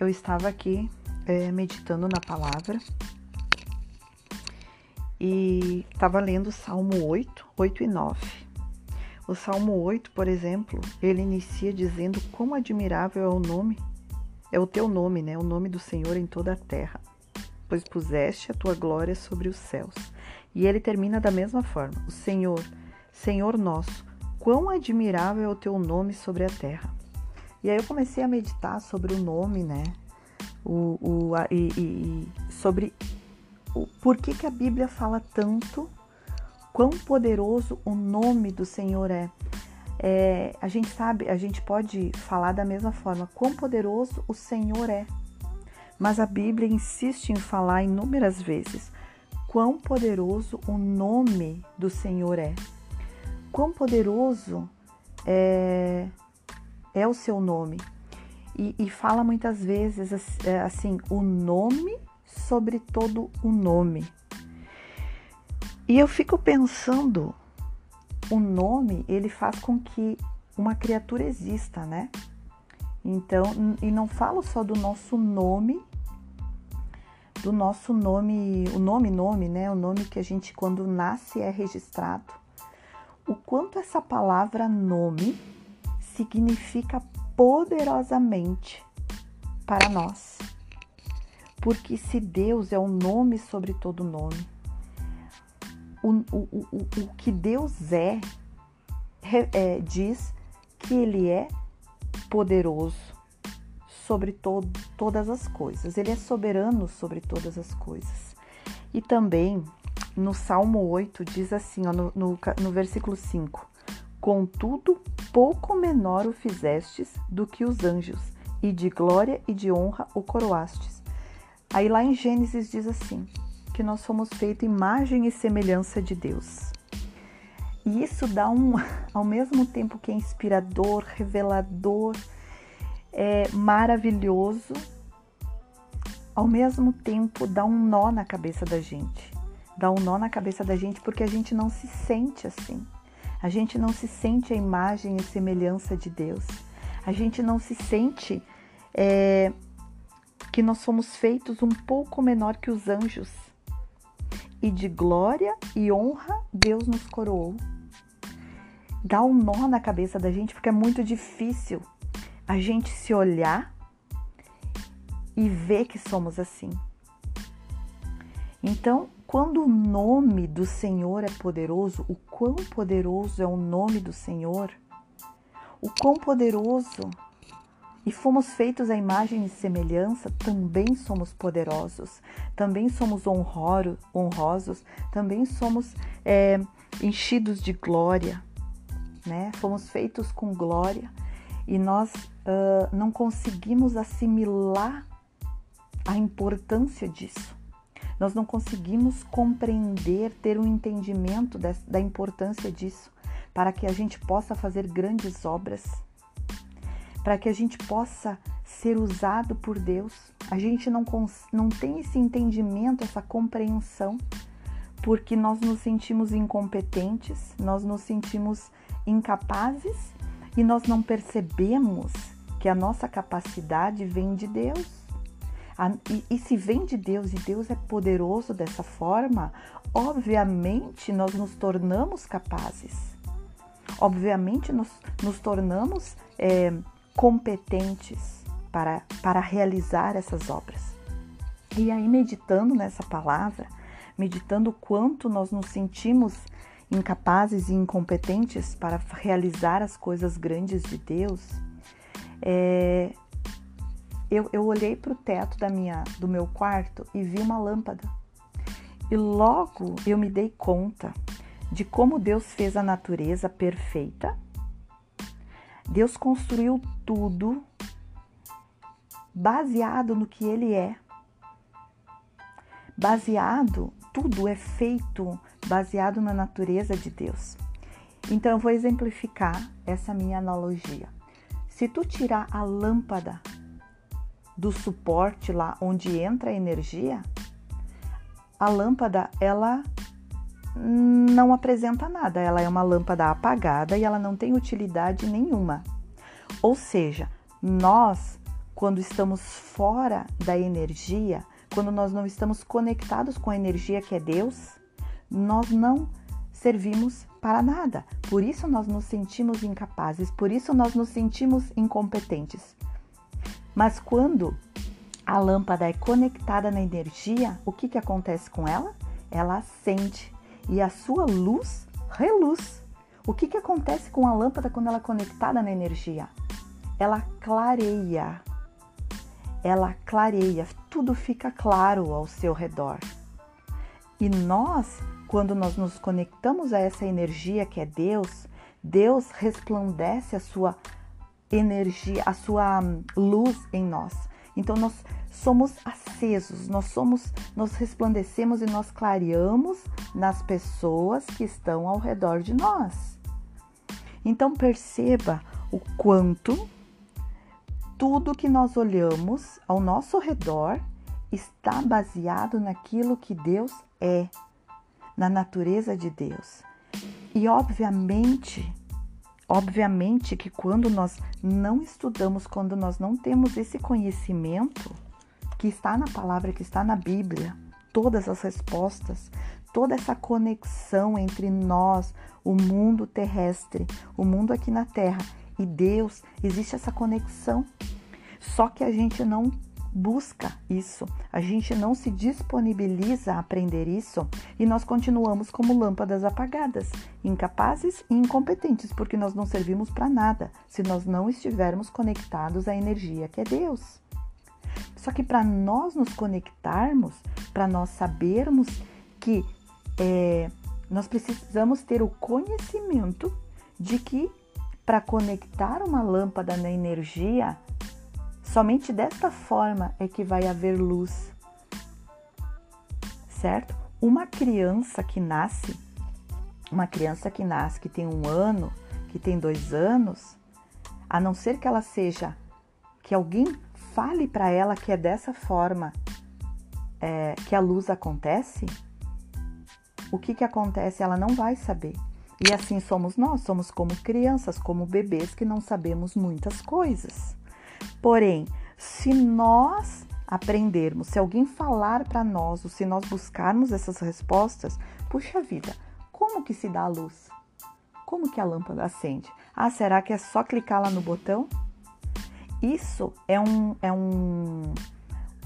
eu estava aqui é, meditando na palavra e estava lendo o Salmo 8, 8 e 9. O Salmo 8, por exemplo, ele inicia dizendo quão admirável é o nome, é o teu nome, né? O nome do Senhor em toda a terra, pois puseste a tua glória sobre os céus. E ele termina da mesma forma: O Senhor, Senhor nosso, quão admirável é o teu nome sobre a terra. E aí eu comecei a meditar sobre o nome, né? O, o, a, e, e, sobre o, por que, que a Bíblia fala tanto, quão poderoso o nome do Senhor é. é. A gente sabe, a gente pode falar da mesma forma, quão poderoso o Senhor é. Mas a Bíblia insiste em falar inúmeras vezes quão poderoso o nome do Senhor é. Quão poderoso é é o seu nome. E, e fala muitas vezes é, assim, o nome sobre todo o nome. E eu fico pensando, o nome ele faz com que uma criatura exista, né? Então, e não falo só do nosso nome, do nosso nome, o nome, nome, né? O nome que a gente quando nasce é registrado. O quanto essa palavra nome significa poderosamente para nós. Porque se Deus é o nome sobre todo nome, o, o, o, o que Deus é, é, diz que Ele é poderoso sobre todo, todas as coisas, Ele é soberano sobre todas as coisas. E também no Salmo 8 diz assim, ó, no, no, no versículo 5: Contudo, pouco menor o fizestes do que os anjos, e de glória e de honra o coroastes. Aí lá em Gênesis diz assim: que nós fomos feitos imagem e semelhança de Deus. E isso dá um, ao mesmo tempo que é inspirador, revelador, é maravilhoso, ao mesmo tempo dá um nó na cabeça da gente. Dá um nó na cabeça da gente porque a gente não se sente assim. A gente não se sente a imagem e semelhança de Deus. A gente não se sente é, que nós somos feitos um pouco menor que os anjos. E de glória e honra Deus nos coroou. Dá um nó na cabeça da gente porque é muito difícil a gente se olhar e ver que somos assim. Então, quando o nome do Senhor é poderoso, o quão poderoso é o nome do Senhor, o quão poderoso e fomos feitos à imagem e semelhança, também somos poderosos, também somos honroro, honrosos, também somos é, enchidos de glória, né? Fomos feitos com glória e nós uh, não conseguimos assimilar a importância disso. Nós não conseguimos compreender, ter um entendimento da importância disso, para que a gente possa fazer grandes obras, para que a gente possa ser usado por Deus. A gente não, não tem esse entendimento, essa compreensão, porque nós nos sentimos incompetentes, nós nos sentimos incapazes e nós não percebemos que a nossa capacidade vem de Deus. E, e se vem de Deus e Deus é poderoso dessa forma, obviamente nós nos tornamos capazes. Obviamente nos, nos tornamos é, competentes para, para realizar essas obras. E aí, meditando nessa palavra, meditando quanto nós nos sentimos incapazes e incompetentes para realizar as coisas grandes de Deus, é, eu, eu olhei para o teto da minha, do meu quarto e vi uma lâmpada. E logo eu me dei conta de como Deus fez a natureza perfeita. Deus construiu tudo baseado no que Ele é. Baseado, tudo é feito baseado na natureza de Deus. Então eu vou exemplificar essa minha analogia. Se tu tirar a lâmpada do suporte lá onde entra a energia, a lâmpada ela não apresenta nada, ela é uma lâmpada apagada e ela não tem utilidade nenhuma. Ou seja, nós, quando estamos fora da energia, quando nós não estamos conectados com a energia que é Deus, nós não servimos para nada. Por isso nós nos sentimos incapazes, por isso nós nos sentimos incompetentes. Mas quando a lâmpada é conectada na energia, o que, que acontece com ela? Ela acende e a sua luz reluz. O que, que acontece com a lâmpada quando ela é conectada na energia? Ela clareia. Ela clareia, tudo fica claro ao seu redor. E nós, quando nós nos conectamos a essa energia que é Deus, Deus resplandece a sua energia, a sua luz em nós. Então nós somos acesos, nós somos, nós resplandecemos e nós clareamos nas pessoas que estão ao redor de nós. Então perceba o quanto tudo que nós olhamos ao nosso redor está baseado naquilo que Deus é, na natureza de Deus. E obviamente, obviamente que quando nós não estudamos, quando nós não temos esse conhecimento que está na palavra, que está na Bíblia, todas as respostas, toda essa conexão entre nós, o mundo terrestre, o mundo aqui na Terra e Deus, existe essa conexão. Só que a gente não busca isso, a gente não se disponibiliza a aprender isso e nós continuamos como lâmpadas apagadas, incapazes e incompetentes, porque nós não servimos para nada se nós não estivermos conectados à energia que é Deus. Só que para nós nos conectarmos, para nós sabermos que é, nós precisamos ter o conhecimento de que para conectar uma lâmpada na energia, Somente desta forma é que vai haver luz, certo? Uma criança que nasce, uma criança que nasce, que tem um ano, que tem dois anos, a não ser que ela seja, que alguém fale para ela que é dessa forma é, que a luz acontece, o que, que acontece? Ela não vai saber. E assim somos nós, somos como crianças, como bebês que não sabemos muitas coisas. Porém, se nós aprendermos, se alguém falar para nós, ou se nós buscarmos essas respostas, puxa vida, como que se dá a luz? Como que a lâmpada acende? Ah, será que é só clicar lá no botão? Isso é um, é um,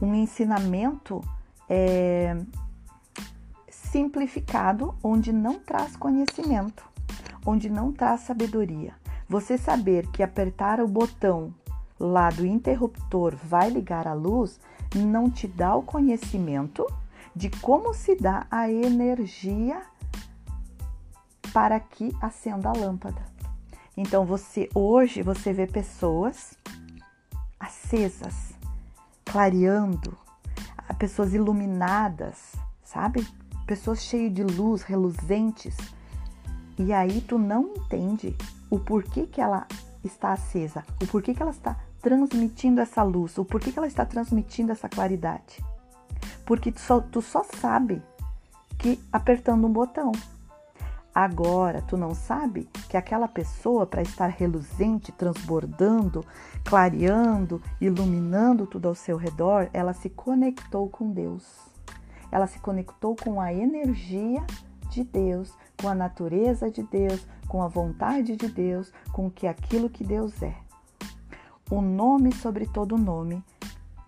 um ensinamento é, simplificado, onde não traz conhecimento, onde não traz sabedoria. Você saber que apertar o botão lá do interruptor vai ligar a luz não te dá o conhecimento de como se dá a energia para que acenda a lâmpada. Então você hoje você vê pessoas acesas, clareando, pessoas iluminadas, sabe? Pessoas cheias de luz, reluzentes. E aí tu não entende o porquê que ela está acesa, o porquê que ela está transmitindo essa luz? O porquê que ela está transmitindo essa claridade? Porque tu só, tu só sabe que apertando um botão. Agora, tu não sabe que aquela pessoa, para estar reluzente, transbordando, clareando, iluminando tudo ao seu redor, ela se conectou com Deus. Ela se conectou com a energia de Deus, com a natureza de Deus, com a vontade de Deus, com que aquilo que Deus é o nome sobre todo nome.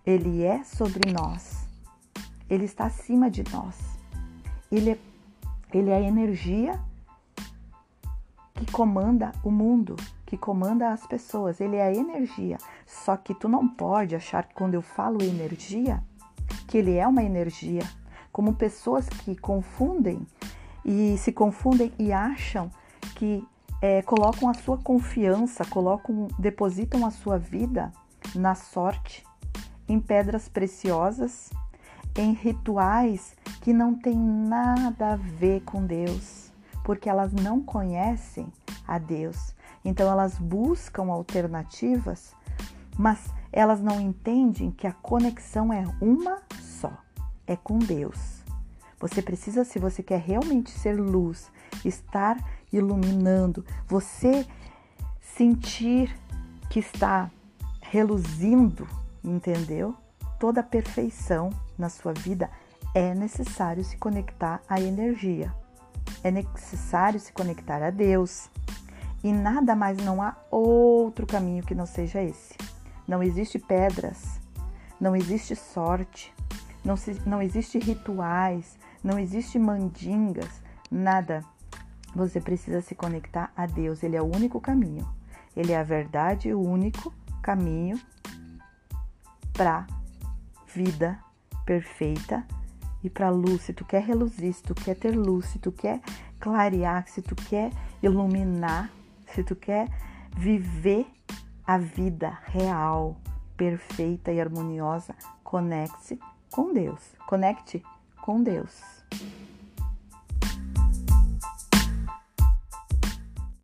Ele é sobre nós. Ele está acima de nós. Ele é, ele é a energia que comanda o mundo, que comanda as pessoas. Ele é a energia. Só que tu não pode achar que quando eu falo energia, que ele é uma energia. Como pessoas que confundem e se confundem e acham que é, colocam a sua confiança, colocam, depositam a sua vida na sorte, em pedras preciosas, em rituais que não têm nada a ver com Deus, porque elas não conhecem a Deus. Então elas buscam alternativas, mas elas não entendem que a conexão é uma só, é com Deus. Você precisa, se você quer realmente ser luz, estar iluminando, você sentir que está reluzindo entendeu? Toda perfeição na sua vida é necessário se conectar à energia. É necessário se conectar a Deus. E nada mais não há outro caminho que não seja esse. Não existe pedras, não existe sorte, não, se, não existe rituais, não existe mandingas, nada. Você precisa se conectar a Deus, Ele é o único caminho. Ele é a verdade, o único caminho para vida perfeita e para luz. Se tu quer reluzir, se tu quer ter luz, se tu quer clarear, se tu quer iluminar, se tu quer viver a vida real, perfeita e harmoniosa, conecte-se com Deus. Conecte com Deus.